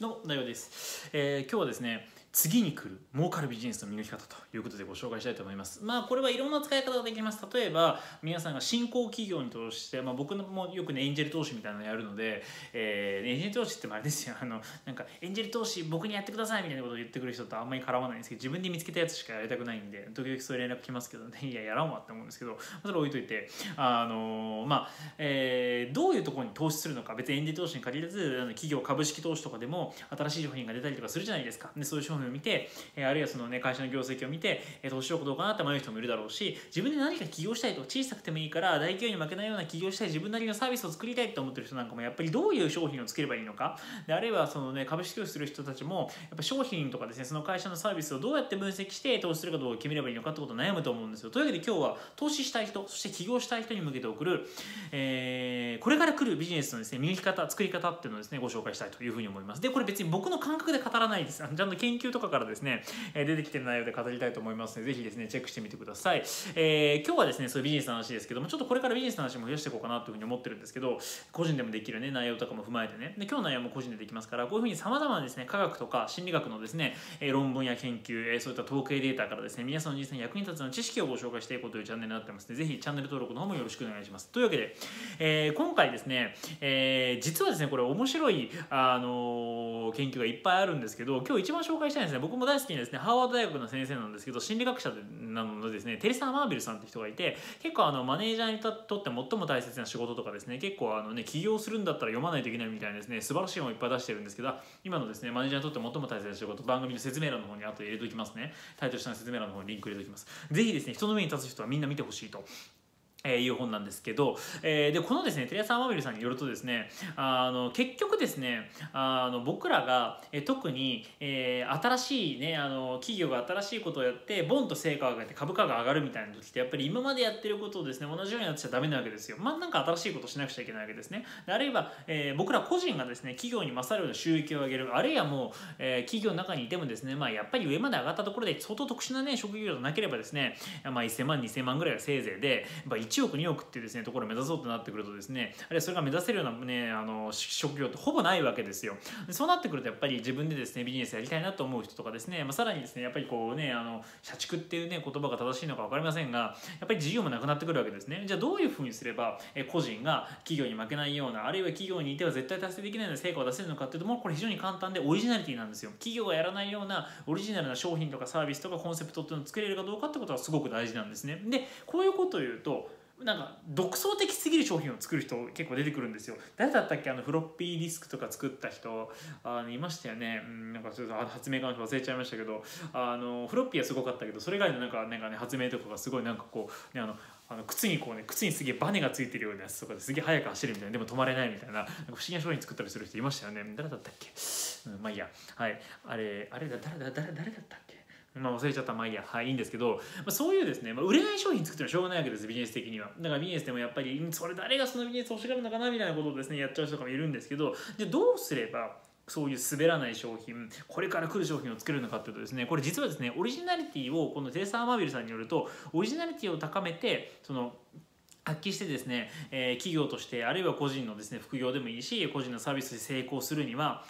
の内容です、えー今日はですね次に来る儲かるビジネスの磨き方ということでご紹介したいと思います。まあこれはいろんな使い方ができます。例えば皆さんが新興企業に投資して、まあ、僕もよくねエンジェル投資みたいなのやるので、えーエンジェル投資ってあれですよ。あのなんかエンジェル投資僕にやってくださいみたいなことを言ってくる人とあんまり絡まないんですけど自分で見つけたやつしかやりたくないんで時々そういう連絡来ますけどね。いややらんわって思うんですけどそれ置いといてあのまあ、えーどういうところに投資するのか。別にエンジェル投資に限らずあの企業株式投資とかでも新しい商品が出たりとかするじゃないですか。でそういう商品を見て、えあるいはその、ね、会社の業績を見て、えー投資しようかどうかなって迷う人もいるだろうし自分で何か起業したいと小さくてもいいから大企業に負けないような起業したい自分なりのサービスを作りたいと思ってる人なんかもやっぱりどういう商品を作ればいいのか。であるいはその、ね、株式投資する人たちもやっぱ商品とかですねその会社のサービスをどうやって分析して投資するかどうか決めればいいのかってことを悩むと思うんですよ。というわけで今日は投資したい人そして起業したい人に向けて送る、えーこれから来るビジネスのですね磨き方作り方っていうのをですねご紹介したいというふうに思います。でこれ別に僕の感覚で語らないです。ちゃんと研究とかからですね、え出てきてる内容で語りたいと思いますのでぜひですねチェックしてみてください、えー今日はですねそういうビジネスの話ですけどもちょっとこれからビジネスの話も増やしていこうかなというふうに思ってるんですけど個人でもできるね内容とかも踏まえてね。で今日の内容も個人でできますからこういうふうにさまざまなですね科学とか心理学のですね、え論文や研究、えそういった統計データからですね皆さんの人生に役に立つような知識をご紹介していこうというチャンネルになってますのでぜひチャンネル登録の方もよろしくお願いします。というわけで、えー今回ですね、えー実はですねこれ面白い、あの研究がいっぱいあるんですけど今日一番紹介したいんですね。僕も大好きなですねハーバード大学の先生なんですけど心理学者なのですねテレサ・マービルさんって人がいて結構あのマネージャーにとって最も大切な仕事とかですね結構あのね起業するんだったら読まないといけないみたいなですね素晴らしい本をいっぱい出してるんですけど今のですねマネージャーにとって最も大切な仕事番組の説明欄の方に後で入れておきますね。タイトル下の説明欄の方にリンク入れておきます。ぜひですね人の上に立つ人はみんな見てほしいと。えーいう本なんですけど、えーでこのですねテレサ・マビルさんによるとですねあの結局ですねあの僕らが、えー特に、えー新しいねあの企業が新しいことをやってボンと成果を上げて株価が上がるみたいな時ってやっぱり今までやってることをですね同じようにやっちゃダメなわけですよ。まあなんか新しいことをしなくちゃいけないわけですね。あるいは、えー僕ら個人がですね企業に勝るような収益を上げる。あるいはもう、えー企業の中にいてもですねまあやっぱり上まで上がったところで相当特殊なね職業じゃなければですねまあ1000万2000万ぐらいがせいぜいで、まあ、1億2億っていうですねところを目指そうとなってくるとですねあるいはそれが目指せるようなねあの職業ってほぼないわけですよ。そうなってくるとやっぱり自分でですねビジネスやりたいなと思う人とかですね、まあ、さらにですねやっぱりこうねあの社畜っていうね言葉が正しいのか分かりませんがやっぱり自由もなくなってくるわけですね。じゃあどういうふうにすれば個人が企業に負けないようなあるいは企業にいては絶対達成できないような成果を出せるのかっていうともうこれ非常に簡単でオリジナリティなんですよ。企業がやらないようなオリジナルな商品とかサービスとかコンセプトっていうのを作れるかどうかってことがすごく大事なんですね。でこういうことを言うとなんか独創的すぎる商品を作る人結構出てくるんですよ。誰だったっけ？あのフロッピーディスクとか作った人。あのいましたよね、うん、なんかちょっとあ発明家の人忘れちゃいましたけど。あのフロッピーはすごかったけどそれ以外のなんかなんか、ね、発明とかがすごいなんかこう、ね、あのあの靴にこうね靴にすげえバネがついてるようなやつとかですげえ速く走るみたいな。でも止まれないみたいな。なんか不思議な商品作ったりする人いましたよね。誰だったっけ、うん、まあいいや。はい。あれあれだ誰だ誰誰だったっけ？まあ忘れちゃった。まあいいや。はいいいんですけど、まあ、そういうですね、まあ、売れない商品作ってもしょうがないわけですビジネス的にはだからビジネスでもやっぱりそれ誰がそのビジネス欲しがるのかなみたいなことをですねやっちゃう人とかもいるんですけどじゃどうすればそういう滑らない商品これから来る商品を作るのかっていうとですねこれ実はですねオリジナリティをこのテレサ・ーマービルさんによるとオリジナリティを高めてその発揮してですね、えー企業としてあるいは個人のですね副業でもいいし個人のサービスで成功するには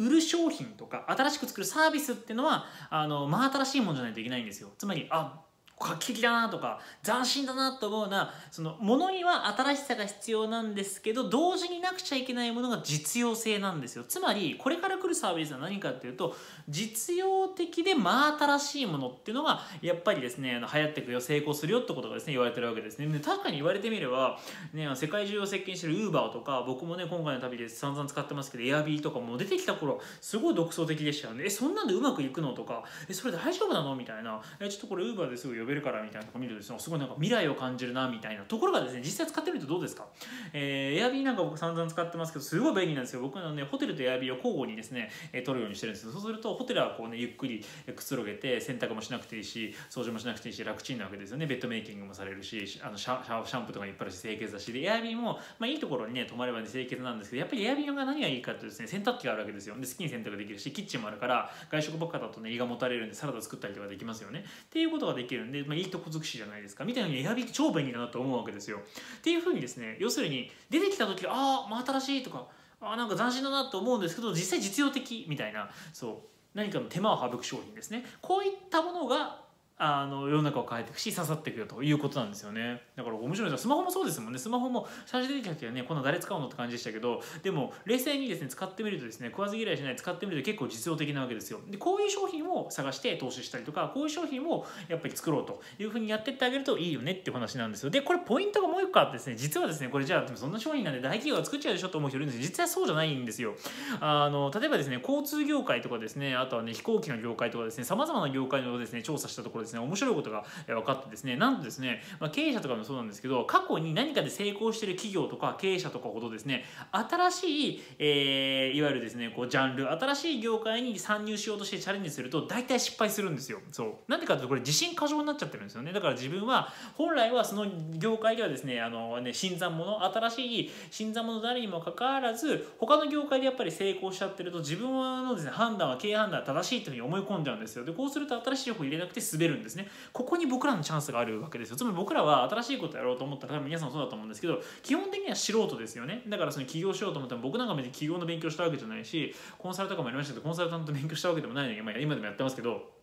売る商品とか新しく作るサービスっていうのはあの真新しいものじゃないといけないんですよ。つまりあ画期的だなとか斬新だなと思うなそのものには新しさが必要なんですけど同時になくちゃいけないものが実用性なんですよ。つまりこれから来るサービスは何かっていうと実用的で真新しいものっていうのがやっぱりですね流行っていくよ成功するよってことがですね言われてるわけですねで確かに言われてみれば、ね、世界中を席巻してる Uber とか僕もね今回の旅で散々使ってますけど Airb とかも出てきた頃すごい独創的でしたよね。えそんなんでうまくいくのとかえそれ大丈夫なのみたいな。えちょっとこれ Uber ですぐ呼べるからみたいなとこ見るとですねすごいなんか未来を感じるなみたいなところがですね実際使ってみるとどうですか？えー、Airb なんか僕散々使ってますけどすごい便利なんですよ。僕のねホテルと Airb を交互にですね、えー取るようにしてるんですよ。そうするとホテルはこうねゆっくりくつろげて洗濯もしなくていいし掃除もしなくていいし楽ちんなわけですよね。ベッドメイキングもされるしあのシャシャンプーとかいっぱいあるし清潔だし。で Airb も、まあ、いいところにね泊まれば、ね、清潔なんですけどやっぱり Airb が何がいいかっていうとですね洗濯機があるわけですよ。で好きに洗濯できるしキッチンもあるから外食ばっかだとね胃がもたれるんでサラダ作ったりとかできますよね。っていうことができるんで、でまあ、いいとこ尽くしじゃないですか。みたいなのに選び超便利だなと思うわけですよ。っていうふうにですね要するに出てきた時ああ真新しいとかあなんか斬新だなと思うんですけど実際実用的みたいなそう何かの手間を省く商品ですね。こういったものがあの世の中を変えていくし刺さっていくよということなんですよね。だから面白いですスマホもそうですもんね。スマホも最初出てきた時はねこんな誰使うのって感じでしたけどでも冷静にですね使ってみるとですね食わず嫌いしない使ってみると結構実用的なわけですよ。でこういう商品を探して投資したりとかこういう商品をやっぱり作ろうというふうにやってってあげるといいよねって話なんですよ。でこれポイントがもう一個あってですね実はですねこれじゃあそんな商品なんで大企業が作っちゃうでしょと思う人いるんですけど実はそうじゃないんですよ。あの例えばですね交通業界とかですねあとはね飛行機の業界とかですねさまざまな業界のですね調査したところですね面白いことが分かってですねなんとですね、まあ、経営者とかもそうなんですけど過去に何かで成功してる企業とか経営者とかほどですね新しい、えー、いわゆるですねこうジャンル新しい業界に参入しようとしてチャレンジすると大体失敗するんですよ。そう。なんでかというとこれ自信過剰になっちゃってるんですよね。だから自分は本来はその業界ではですねあのね新参者新しい新参者誰にもかかわらず他の業界でやっぱり成功しちゃってると自分のですね判断は経営判断は正しいというふうに思い込んじゃうんですよ。でこうすると新しい情報入れなくて滑るんですね。ここに僕らのチャンスがあるわけですよ。つまり僕らは新しいことやろうと思ったら多分皆さんそうだと思うんですけど基本的には素人ですよね。だからその起業しようと思っても僕なんか別に起業の勉強したわけじゃないしコンサルとかもやりましたけどコンサルタント勉強したわけでもないのに、まあ、今でもやってますけど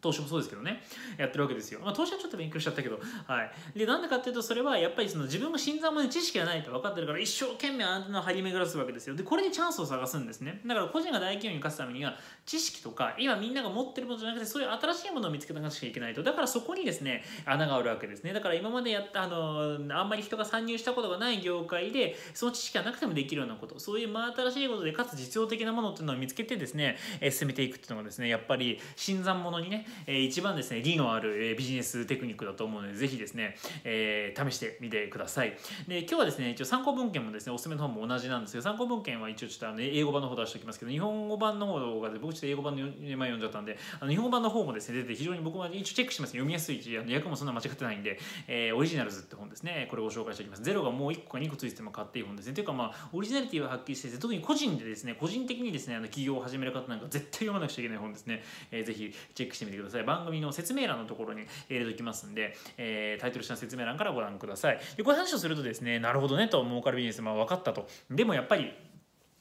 投資もそうですけどねやってるわけですよ、まあ、投資はちょっと勉強しちゃったけどはい。でなんでかっていうとそれはやっぱりその自分が新参者に知識がないと分かってるから一生懸命アンテナを張り巡らすわけですよ。でこれにチャンスを探すんですね。だから個人が大企業に勝つためには知識とか今みんなが持ってるものじゃなくてそういう新しいものを見つけなきゃいけないと。だからそこにですね穴があるわけですね。だから今までやったあのあんまり人が参入したことがない業界でその知識がなくてもできるようなこと。そういう真新しいことでかつ実用的なものっていうのを見つけてですね、え進めていくっていうのがですねやっぱり新参者にね、え一番ですね利のあるビジネステクニックだと思うのでぜひですね、えー、試してみてください。で今日はですね一応参考文献もですねおすすめの方も同じなんですけど参考文献は一応ちょっとあの英語版の方出しておきますけど日本語版の方が僕ちょっと英語版の前読んじゃったんであの日本語版の方もですね出て非常に僕は一応チェックします。読みやすいしあの訳もそんな間違ってないんで、えー、オリジナルズって本ですねこれをご紹介しておきます。ゼロがもう1個か2個ついてても買っていい本ですね。というかまあオリジナリティははっきりしてて特に個人でですね個人的にですねあの起業を始める方なんか絶対読まなくちゃいけない本ですね、えー、ぜひチェックしてみてください。番組の説明欄のところに入れておきますんで、えー、タイトル下の説明欄からご覧ください。でこういう話をするとですねなるほどねと儲かるビジネス、まあ、分かったと。でもやっぱり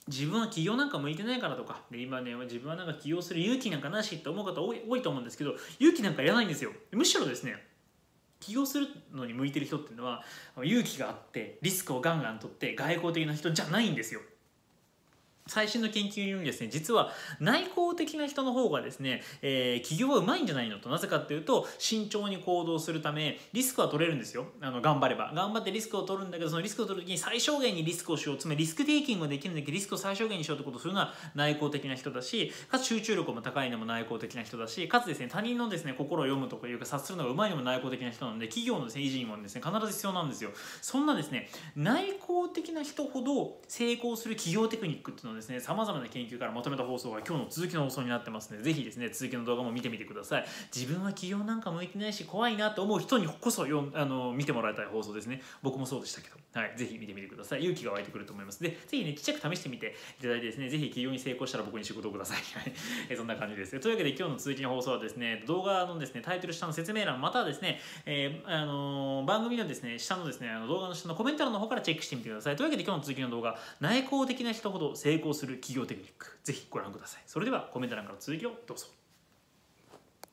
自分は起業なんか向いてないからとかで今ね自分はなんか起業する勇気なんかなしって思う方多い多いと思うんですけど勇気なんかいらないんですよ。むしろですね起業するのに向いてる人っていうのは勇気があってリスクをガンガン取って外交的な人じゃないんですよ。最新の研究によりですね実は内向的な人の方がですね、えー、起業はうまいんじゃないのと。なぜかっていうと慎重に行動するためリスクは取れるんですよ。あの頑張れば。頑張ってリスクを取るんだけどそのリスクを取る時に最小限にリスクをしよう。つまりリスクテイキングができるんだけどリスクを最小限にしようってことをするのは内向的な人だしかつ集中力も高いのも内向的な人だしかつですね他人のですね心を読むとかいうか察するのがうまいのも内向的な人なので企業のです、ね、維持にもですね必ず必要なんですよ。そんなですね内向的な人ほど成功する企業テクニックっていうのをですね様々な研究からまとめた放送が今日の続きの放送になってますのでぜひですね続きの動画も見てみてください。自分は起業なんか向いてないし怖いなと思う人にこそよあの見てもらいたい放送ですね。僕もそうでしたけど、はい、ぜひ見てみてください。勇気が湧いてくると思います。でぜひねちっちゃく試してみていただいてですねぜひ起業に成功したら僕に仕事をください。えそんな感じです。というわけで今日の続きの放送はですね動画のですねタイトル下の説明欄またはですね、えー、あのー、番組のですね下のですねあの動画の下のコメント欄の方からチェックしてみてください。というわけで今日の続きの動画内向的な人ほど成功する企業テクニックぜひご覧ください。それではコメント欄から続きをどうぞ。